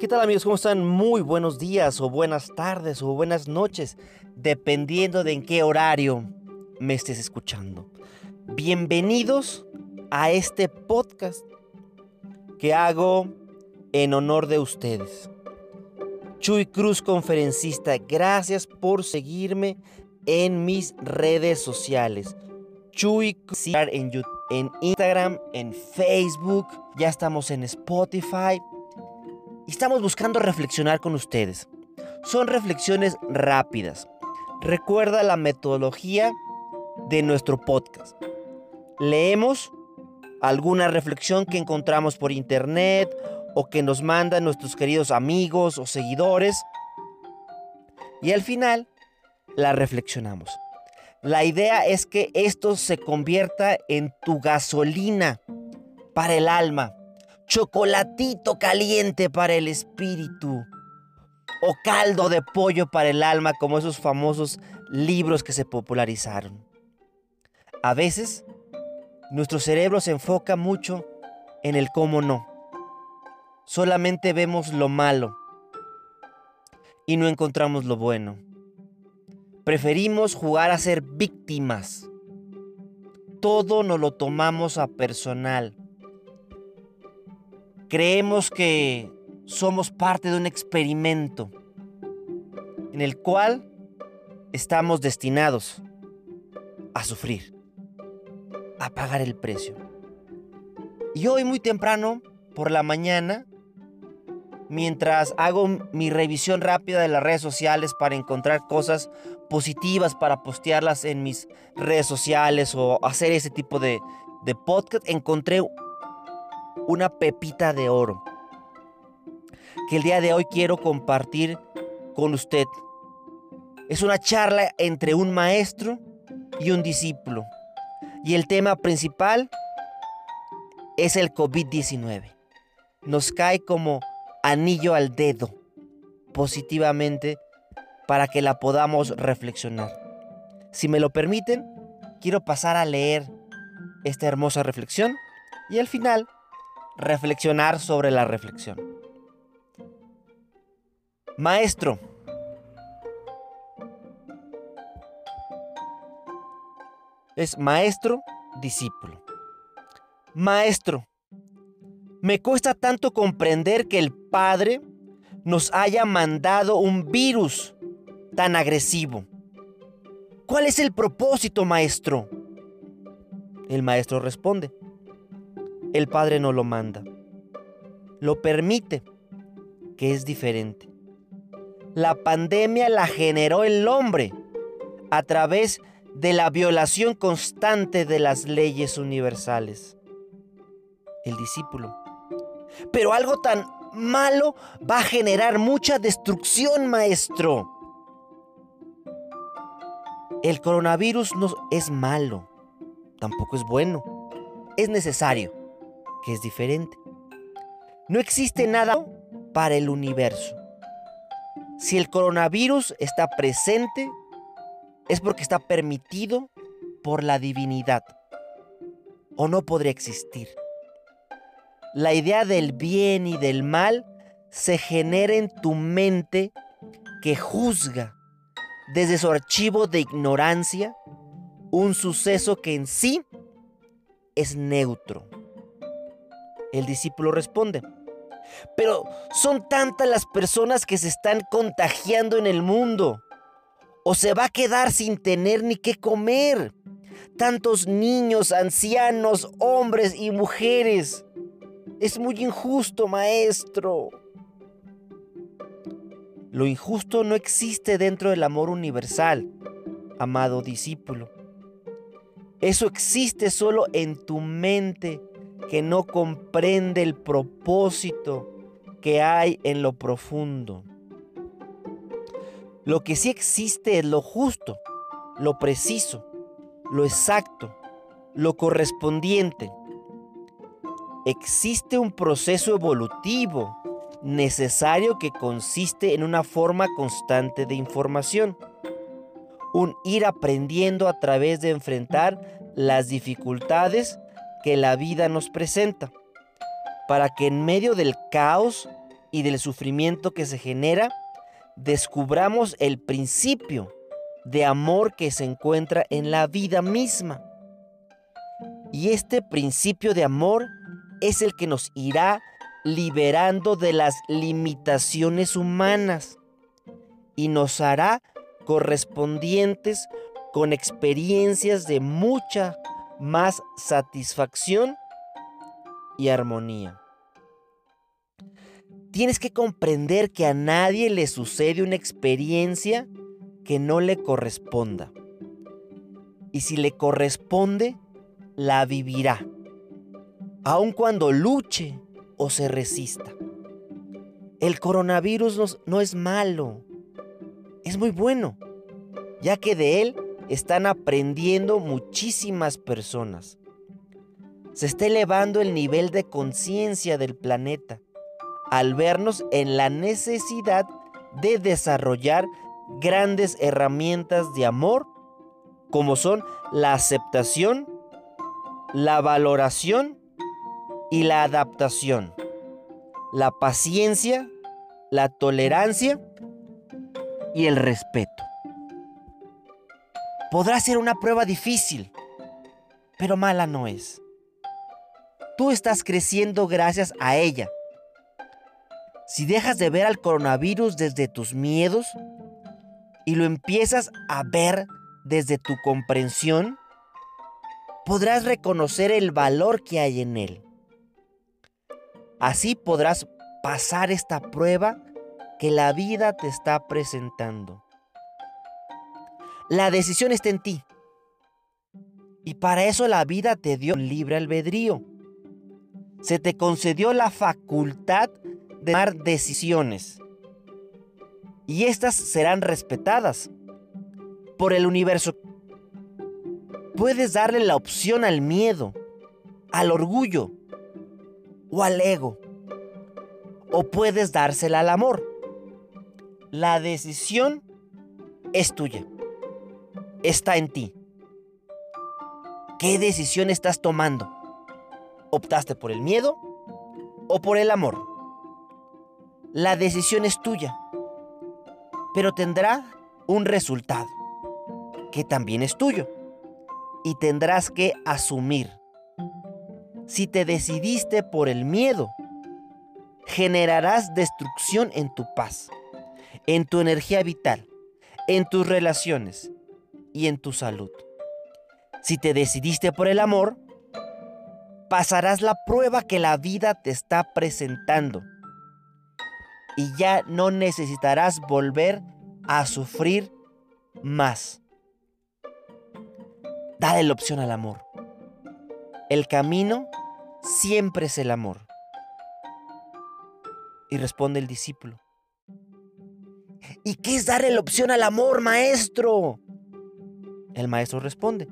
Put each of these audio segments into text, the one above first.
¿Qué tal amigos? ¿Cómo están? Muy buenos días o buenas tardes o buenas noches, dependiendo de en qué horario me estés escuchando. Bienvenidos a este podcast que hago en honor de ustedes. Chuy Cruz, conferencista, gracias por seguirme en mis redes sociales. Chuy Cruz en, YouTube, en Instagram, en Facebook, ya estamos en Spotify estamos buscando reflexionar con ustedes. Son reflexiones rápidas. Recuerda la metodología de nuestro podcast. Leemos alguna reflexión que encontramos por internet o que nos mandan nuestros queridos amigos o seguidores. Y al final la reflexionamos. La idea es que esto se convierta en tu gasolina para el alma chocolatito caliente para el espíritu o caldo de pollo para el alma como esos famosos libros que se popularizaron. A veces, nuestro cerebro se enfoca mucho en el cómo no. Solamente vemos lo malo y no encontramos lo bueno. Preferimos jugar a ser víctimas. Todo nos lo tomamos a personal creemos que somos parte de un experimento en el cual estamos destinados a sufrir, a pagar el precio. Y hoy muy temprano, por la mañana, mientras hago mi revisión rápida de las redes sociales para encontrar cosas positivas para postearlas en mis redes sociales o hacer ese tipo de, de podcast, encontré una pepita de oro que el día de hoy quiero compartir con usted. Es una charla entre un maestro y un discípulo. Y el tema principal es el COVID-19. Nos cae como anillo al dedo positivamente para que la podamos reflexionar. Si me lo permiten, quiero pasar a leer esta hermosa reflexión y al final reflexionar sobre la reflexión. Maestro, es maestro, discípulo. Maestro, me cuesta tanto comprender que el Padre nos haya mandado un virus tan agresivo. ¿Cuál es el propósito, maestro? El maestro responde, el Padre no lo manda. Lo permite, que es diferente. La pandemia la generó el hombre a través de la violación constante de las leyes universales. El discípulo. Pero algo tan malo va a generar mucha destrucción, maestro. El coronavirus no es malo, tampoco es bueno, es necesario que es diferente. No existe nada para el universo. Si el coronavirus está presente, es porque está permitido por la divinidad. O no podría existir. La idea del bien y del mal se genera en tu mente que juzga desde su archivo de ignorancia un suceso que en sí es neutro. El discípulo responde, pero son tantas las personas que se están contagiando en el mundo. O se va a quedar sin tener ni qué comer. Tantos niños, ancianos, hombres y mujeres. Es muy injusto, maestro. Lo injusto no existe dentro del amor universal, amado discípulo. Eso existe solo en tu mente que no comprende el propósito que hay en lo profundo. Lo que sí existe es lo justo, lo preciso, lo exacto, lo correspondiente. Existe un proceso evolutivo necesario que consiste en una forma constante de información. Un ir aprendiendo a través de enfrentar las dificultades que la vida nos presenta, para que en medio del caos y del sufrimiento que se genera, descubramos el principio de amor que se encuentra en la vida misma. Y este principio de amor es el que nos irá liberando de las limitaciones humanas y nos hará correspondientes con experiencias de mucha más satisfacción y armonía. Tienes que comprender que a nadie le sucede una experiencia que no le corresponda. Y si le corresponde, la vivirá, aun cuando luche o se resista. El coronavirus no, es malo, es muy bueno, ya que de él están aprendiendo muchísimas personas. Se está elevando el nivel de conciencia del planeta al vernos en la necesidad de desarrollar grandes herramientas de amor como son la aceptación, la valoración y la adaptación, la paciencia, la tolerancia y el respeto. Podrá ser una prueba difícil, pero mala no es. Tú estás creciendo gracias a ella. Si dejas de ver al coronavirus desde tus miedos y lo empiezas a ver desde tu comprensión, podrás reconocer el valor que hay en él. Así podrás pasar esta prueba que la vida te está presentando. La decisión está en ti. Y para eso la vida te dio libre albedrío. Se te concedió la facultad de tomar decisiones. Y estas serán respetadas por el universo. Puedes darle la opción al miedo, al orgullo o al ego. O puedes dársela al amor. La decisión es tuya está en ti. ¿Qué decisión estás tomando? ¿Optaste por el miedo o por el amor? La decisión es tuya, pero tendrá un resultado, que también es tuyo, y tendrás que asumir. Si te decidiste por el miedo, generarás destrucción en tu paz, en tu energía vital, en tus relaciones, y en tu salud. Si te decidiste por el amor, pasarás la prueba que la vida te está presentando y ya no necesitarás volver a sufrir más. Dale la opción al amor. El camino siempre es el amor. Y responde el discípulo. ¿Y qué es darle la opción al amor, maestro? El maestro responde,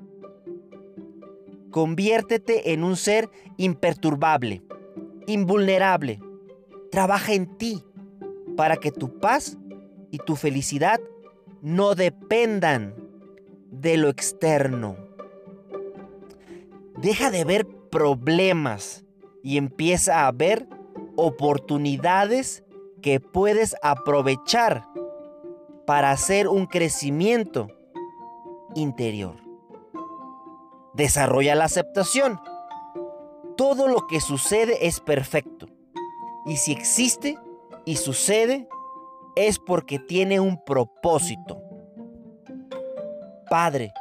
conviértete en un ser imperturbable, invulnerable. Trabaja en ti para que tu paz y tu felicidad no dependan de lo externo. Deja de ver problemas y empieza a ver oportunidades que puedes aprovechar para hacer un crecimiento interior. Desarrolla la aceptación. Todo lo que sucede es perfecto. Y si existe y sucede, es porque tiene un propósito. Padre,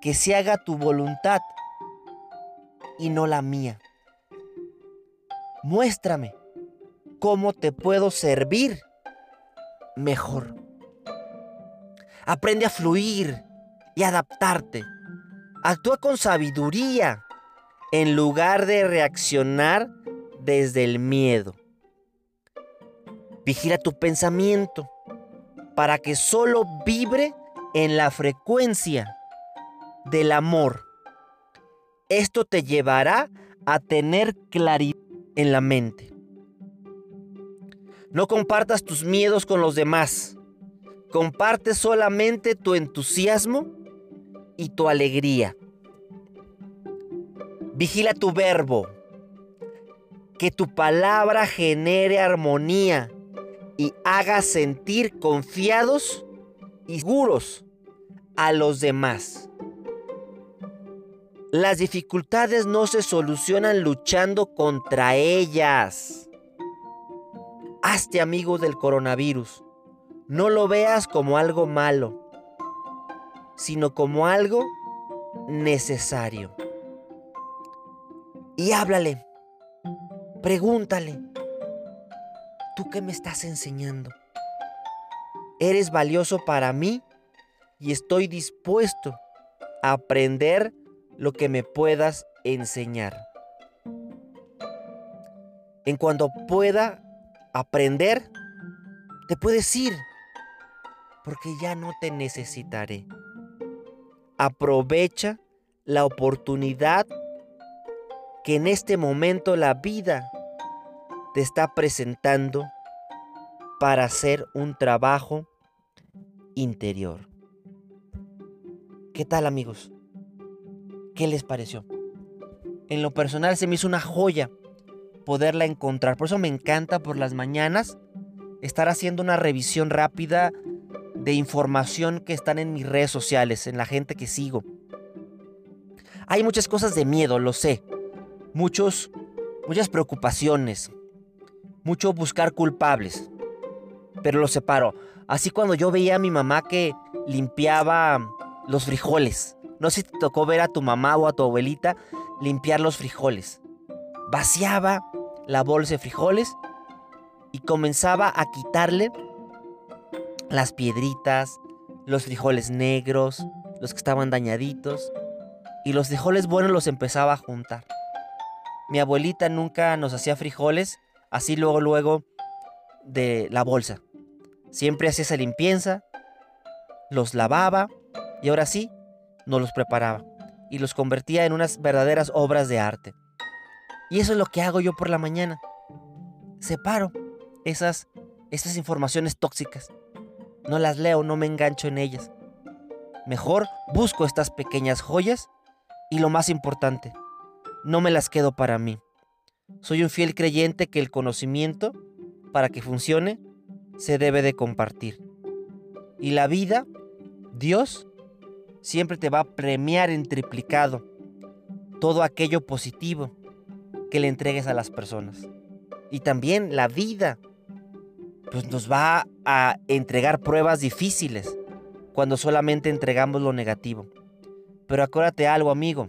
que se haga tu voluntad y no la mía. Muéstrame cómo te puedo servir mejor. Aprende a fluir y adaptarte. Actúa con sabiduría en lugar de reaccionar desde el miedo. Vigila tu pensamiento para que solo vibre en la frecuencia del amor. Esto te llevará a tener claridad en la mente. No compartas tus miedos con los demás. Comparte solamente tu entusiasmo y tu alegría. Vigila tu verbo. Que tu palabra genere armonía y haga sentir confiados y seguros a los demás. Las dificultades no se solucionan luchando contra ellas. Hazte amigo del coronavirus. No lo veas como algo malo, sino como algo necesario. Y háblale, pregúntale, ¿tú qué me estás enseñando? Eres valioso para mí y estoy dispuesto a aprender lo que me puedas enseñar. En cuanto pueda aprender, te puedes ir, porque ya no te necesitaré. Aprovecha la oportunidad que en este momento la vida te está presentando para hacer un trabajo interior. ¿Qué tal amigos? ¿Qué les pareció? En lo personal se me hizo una joya poderla encontrar. Por eso me encanta por las mañanas estar haciendo una revisión rápida de información que están en mis redes sociales, en la gente que sigo. Hay muchas cosas de miedo, lo sé. Muchos, muchas preocupaciones. Mucho buscar culpables. Pero lo separo. Así cuando yo veía a mi mamá que limpiaba los frijoles no sé si te tocó ver a tu mamá o a tu abuelita limpiar los frijoles. Vaciaba la bolsa de frijoles y comenzaba a quitarle las piedritas, los frijoles negros, los que estaban dañaditos, y los frijoles buenos los empezaba a juntar. Mi abuelita nunca nos hacía frijoles así luego luego de la bolsa. Siempre hacía esa limpieza, los lavaba y ahora sí, nos los preparaba y los convertía en unas verdaderas obras de arte. Y eso es lo que hago yo por la mañana. Separo esas, esas informaciones tóxicas. No las leo, no me engancho en ellas. Mejor busco estas pequeñas joyas y lo más importante, no me las quedo para mí. Soy un fiel creyente que el conocimiento, para que funcione, se debe de compartir. Y la vida, Dios, siempre te va a premiar en triplicado todo aquello positivo que le entregues a las personas. Y también la vida, pues nos va a entregar pruebas difíciles cuando solamente entregamos lo negativo. Pero acuérdate algo, amigo.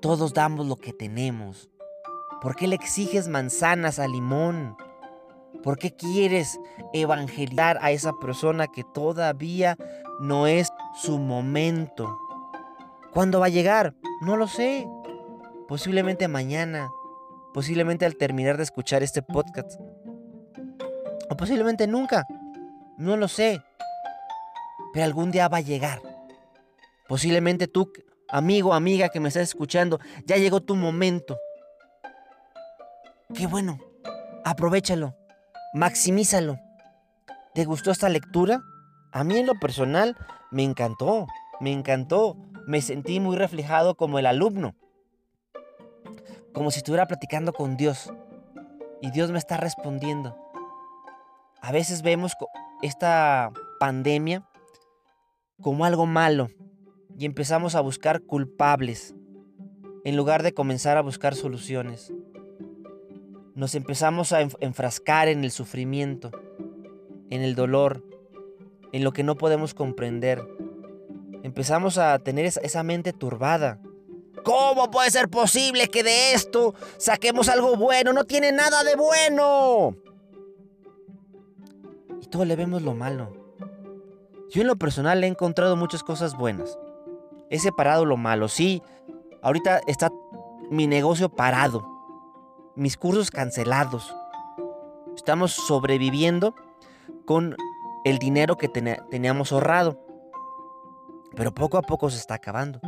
Todos damos lo que tenemos. ¿Por qué le exiges manzanas a limón? ¿Por qué quieres evangelizar a esa persona que todavía no es su momento? ¿Cuándo va a llegar? No lo sé. Posiblemente mañana. Posiblemente al terminar de escuchar este podcast. O posiblemente nunca. No lo sé. Pero algún día va a llegar. Posiblemente tú, amigo, amiga que me estás escuchando, ya llegó tu momento. Qué bueno. Aprovechalo maximízalo. ¿Te gustó esta lectura? A mí en lo personal me encantó, me encantó. Me sentí muy reflejado como el alumno. Como si estuviera platicando con Dios. Y Dios me está respondiendo. A veces vemos esta pandemia como algo malo y empezamos a buscar culpables en lugar de comenzar a buscar soluciones nos empezamos a enfrascar en el sufrimiento, en el dolor, en lo que no podemos comprender. Empezamos a tener esa, mente turbada. ¿Cómo puede ser posible que de esto saquemos algo bueno? No tiene nada de bueno. Todo le vemos lo malo. Yo en lo personal he encontrado muchas cosas buenas. He separado lo malo. Sí, ahorita está mi negocio parado mis cursos cancelados. Estamos sobreviviendo con el dinero que teníamos ahorrado. Pero poco a poco se está acabando.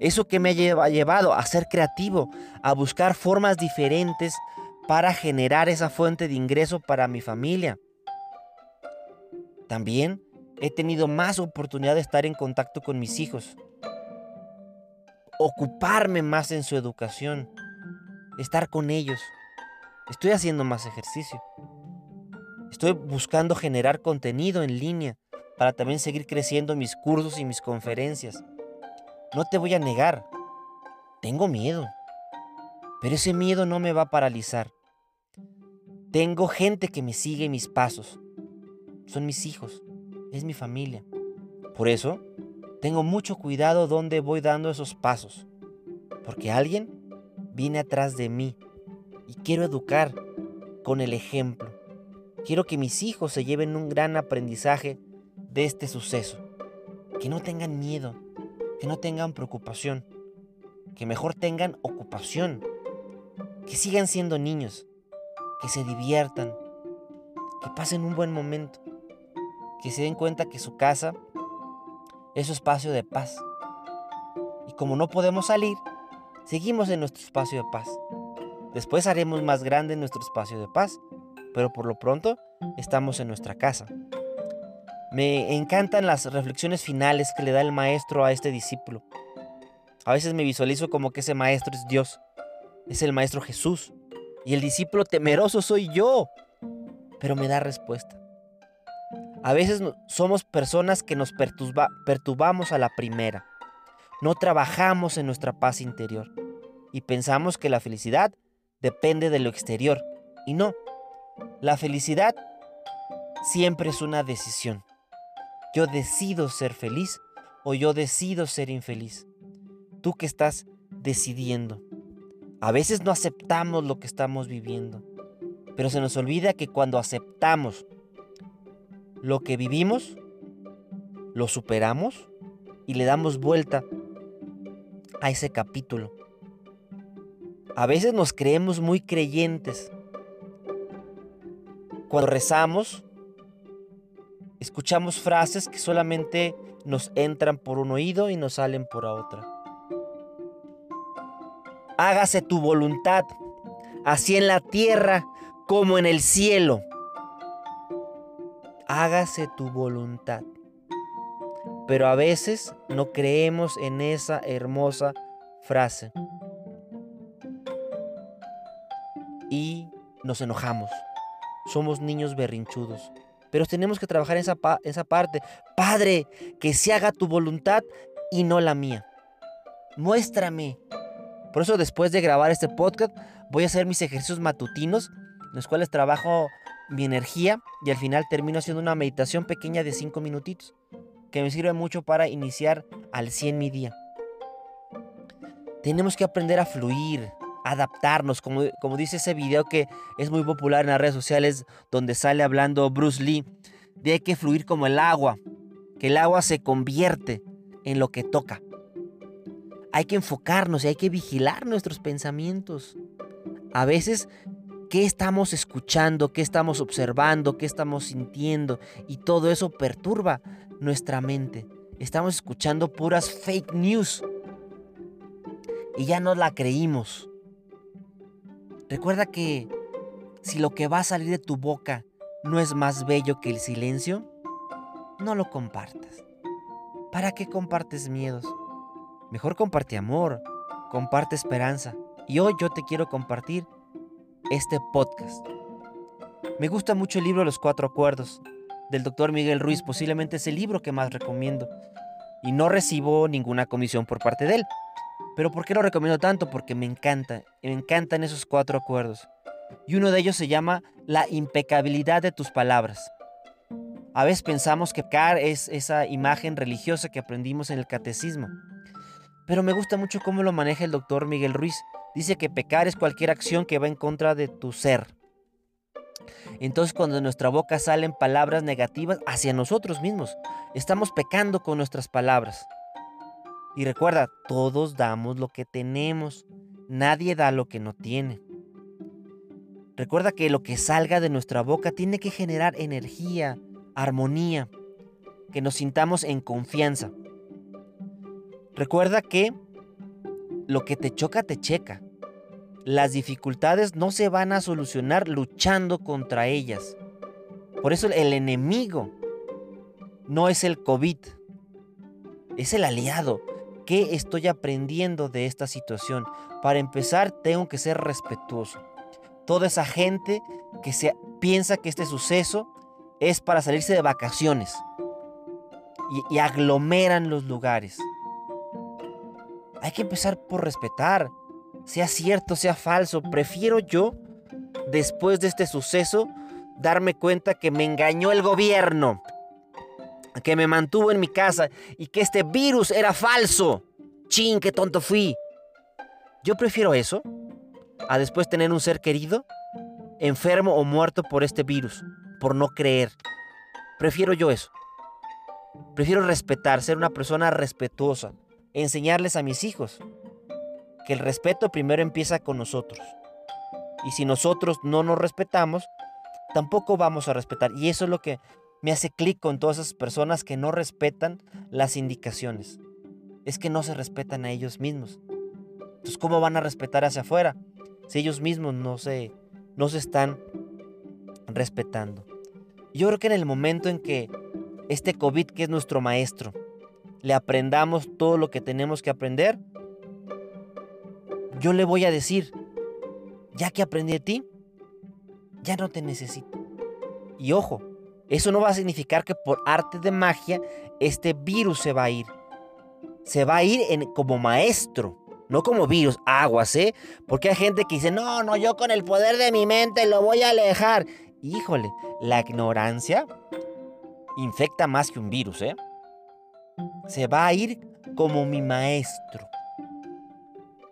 Eso que me ha llevado a ser creativo, a buscar formas diferentes para generar esa fuente de ingreso para mi familia. También he tenido más oportunidad de estar en contacto con mis hijos, ocuparme más en su educación estar con ellos. Estoy haciendo más ejercicio. Estoy buscando generar contenido en línea para también seguir creciendo mis cursos y mis conferencias. No te voy a negar, tengo miedo, pero ese miedo no me va a paralizar. Tengo gente que me sigue mis pasos. Son mis hijos, es mi familia. Por eso, tengo mucho cuidado donde voy dando esos pasos. Porque alguien viene atrás de mí y quiero educar con el ejemplo. Quiero que mis hijos se lleven un gran aprendizaje de este suceso. Que no tengan miedo, que no tengan preocupación, que mejor tengan ocupación, que sigan siendo niños, que se diviertan, que pasen un buen momento, que se den cuenta que su casa es su espacio de paz. Y como no podemos salir, seguimos en nuestro espacio de paz. Después haremos más grande nuestro espacio de paz, pero por lo pronto estamos en nuestra casa. Me encantan las reflexiones finales que le da el maestro a este discípulo. A veces me visualizo como que ese maestro es Dios, es el maestro Jesús, y el discípulo temeroso soy yo, pero me da respuesta. A veces somos personas que nos perturbamos a la primera, no trabajamos en nuestra paz interior y pensamos que la felicidad depende de lo exterior, y no, la felicidad siempre es una decisión. Yo decido ser feliz o yo decido ser infeliz. Tú que estás decidiendo. A veces no aceptamos lo que estamos viviendo, pero se nos olvida que cuando aceptamos lo que vivimos, lo superamos y le damos vuelta a ese capítulo. A veces nos creemos muy creyentes. Cuando rezamos, escuchamos frases que solamente nos entran por un oído y nos salen por otra. Hágase tu voluntad, así en la tierra como en el cielo. Hágase tu voluntad. Pero a veces no creemos en esa hermosa frase. Y nos enojamos. Somos niños berrinchudos. Pero tenemos que trabajar en esa, esa parte. Padre, que se haga tu voluntad y no la mía. Muéstrame. Por eso después de grabar este podcast voy a hacer mis ejercicios matutinos, los cuales trabajo mi energía y al final termino haciendo una meditación pequeña de 5 minutitos, que me sirve mucho para iniciar al 100 mi día. Tenemos que aprender a fluir, adaptarnos, como, como dice ese video que es muy popular en las redes sociales donde sale hablando Bruce Lee, de hay que fluir como el agua, que el agua se convierte en lo que toca. Hay que enfocarnos y hay que vigilar nuestros pensamientos. A veces, ¿qué estamos escuchando? ¿Qué estamos observando? ¿Qué estamos sintiendo? Y todo eso perturba nuestra mente. Estamos escuchando puras fake news. Y ya no la creímos. Recuerda que si lo que va a salir de tu boca no es más bello que el silencio, no lo compartas. ¿Para qué compartes miedos? Mejor comparte amor, comparte esperanza. Y hoy yo te quiero compartir este podcast. Me gusta mucho el libro Los Cuatro Acuerdos del doctor Miguel Ruiz, posiblemente es el libro que más recomiendo. Y no recibo ninguna comisión por parte de él. Pero ¿por qué lo recomiendo tanto? Porque me encanta, me encantan esos cuatro acuerdos. Y uno de ellos se llama la impecabilidad de tus palabras. A veces pensamos que pecar es esa imagen religiosa que aprendimos en el catecismo. Pero me gusta mucho cómo lo maneja el doctor Miguel Ruiz. Dice que pecar es cualquier acción que va en contra de tu ser. Entonces cuando de nuestra boca salen palabras negativas hacia nosotros mismos, estamos pecando con nuestras palabras. Y recuerda, todos damos lo que tenemos. Nadie da lo que no tiene. Recuerda que lo que salga de nuestra boca tiene que generar energía, armonía, que nos sintamos en confianza. Recuerda que lo que te choca, te checa. Las dificultades no se van a solucionar luchando contra ellas. Por eso el enemigo no es el COVID, es el aliado ¿Qué estoy aprendiendo de esta situación? Para empezar, tengo que ser respetuoso. Toda esa gente que se piensa que este suceso es para salirse de vacaciones y, y aglomeran los lugares. Hay que empezar por respetar, sea cierto, sea falso. Prefiero yo, después de este suceso, darme cuenta que me engañó el gobierno, que me mantuvo en mi casa y que este virus era falso. Chin, qué tonto fui. Yo prefiero eso a después tener un ser querido enfermo o muerto por este virus, por no creer. Prefiero yo eso. Prefiero respetar, ser una persona respetuosa, enseñarles a mis hijos que el respeto primero empieza con nosotros. Y si nosotros no nos respetamos, tampoco vamos a respetar. Y eso es lo que me hace clic con todas esas personas que no respetan las indicaciones. Es que no se respetan a ellos mismos. Entonces, ¿cómo van a respetar hacia afuera? Si ellos mismos no se, no se están respetando. Yo creo que en el momento en que este COVID, que es nuestro maestro, le aprendamos todo lo que tenemos que aprender, yo le voy a decir, ya que aprendí de ti, ya no te necesito. Y ojo, eso no va a significar que por arte de magia este virus se va a ir. Se va a ir como maestro, no como virus, aguas, ¿eh? Porque hay gente que dice, no, no, yo con el poder de mi mente lo voy a alejar. Híjole, la ignorancia infecta más que un virus, ¿eh? Se va a ir como mi maestro.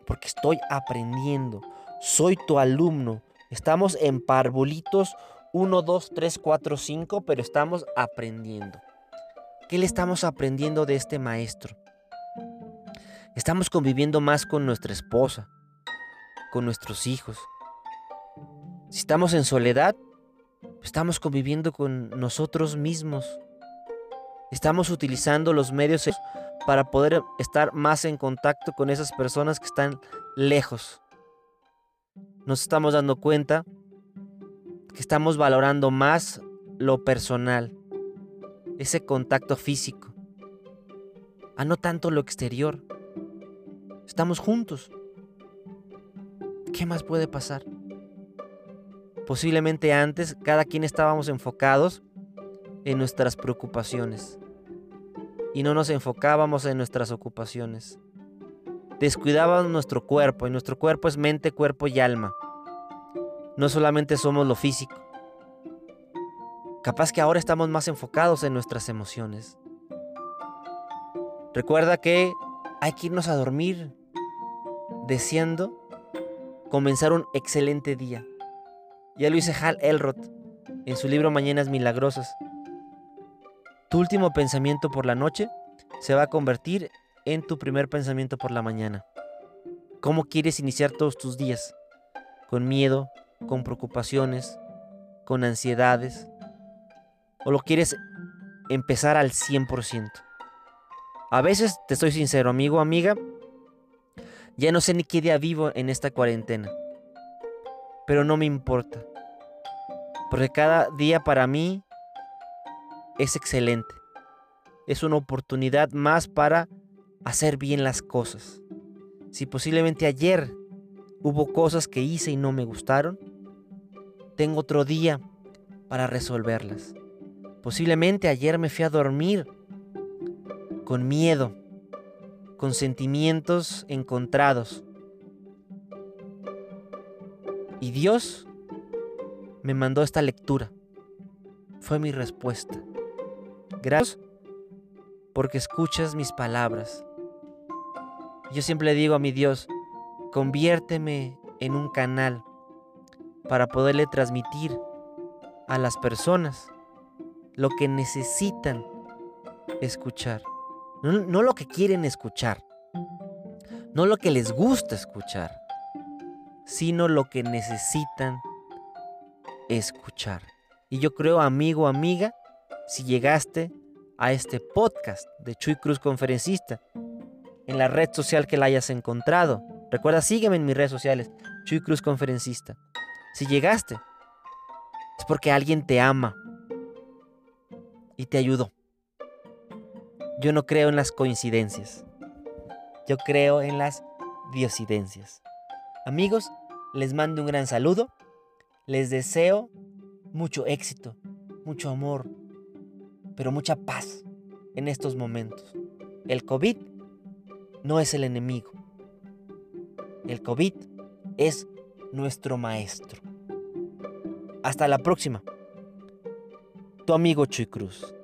Porque estoy aprendiendo. Soy tu alumno. Estamos en parvulitos 1, 2, 3, 4, 5, pero estamos aprendiendo. ¿Qué le estamos aprendiendo de este maestro? Estamos conviviendo más con nuestra esposa, con nuestros hijos. Si estamos en soledad, estamos conviviendo con nosotros mismos. Estamos utilizando los medios para poder estar más en contacto con esas personas que están lejos. Nos estamos dando cuenta que estamos valorando más lo personal, ese contacto físico, a no tanto lo exterior. Estamos juntos. ¿Qué más puede pasar? Posiblemente antes cada quien estábamos enfocados en nuestras preocupaciones y no nos enfocábamos en nuestras ocupaciones. Descuidábamos nuestro cuerpo y nuestro cuerpo es mente, cuerpo y alma. No solamente somos lo físico. Capaz que ahora estamos más enfocados en nuestras emociones. Recuerda que hay que irnos a dormir deseando comenzar un excelente día. Ya lo dice Hal Elrod en su libro Mañanas Milagrosas. Tu último pensamiento por la noche se va a convertir en tu primer pensamiento por la mañana. ¿Cómo quieres iniciar todos tus días? ¿Con miedo? ¿Con preocupaciones? ¿Con ansiedades? ¿O lo quieres empezar al 100%? A veces, te estoy sincero, amigo, amiga, ya no sé ni qué día vivo en esta cuarentena. Pero no me importa. Porque cada día para mí es excelente. Es una oportunidad más para hacer bien las cosas. Si posiblemente ayer hubo cosas que hice y no me gustaron, tengo otro día para resolverlas. Posiblemente ayer me fui a dormir con miedo, con sentimientos encontrados. Y Dios me mandó esta lectura. Fue mi respuesta. Gracias porque escuchas mis palabras. Yo siempre le digo a mi Dios, conviérteme en un canal para poderle transmitir a las personas lo que necesitan escuchar. No, lo que quieren escuchar. No lo que les gusta escuchar. Sino lo que necesitan escuchar. Y yo creo, amigo, amiga, si llegaste a este podcast de Chuy Cruz Conferencista, en la red social que la hayas encontrado. Recuerda, sígueme en mis redes sociales, Chuy Cruz Conferencista. Si llegaste, es porque alguien te ama y te ayudó. Yo no creo en las coincidencias. Yo creo en las diosidencias. Amigos, les mando un gran saludo. Les deseo mucho éxito, mucho amor, pero mucha paz en estos momentos. El COVID no es el enemigo. El COVID es nuestro maestro. Hasta la próxima. Tu amigo Chuy Cruz.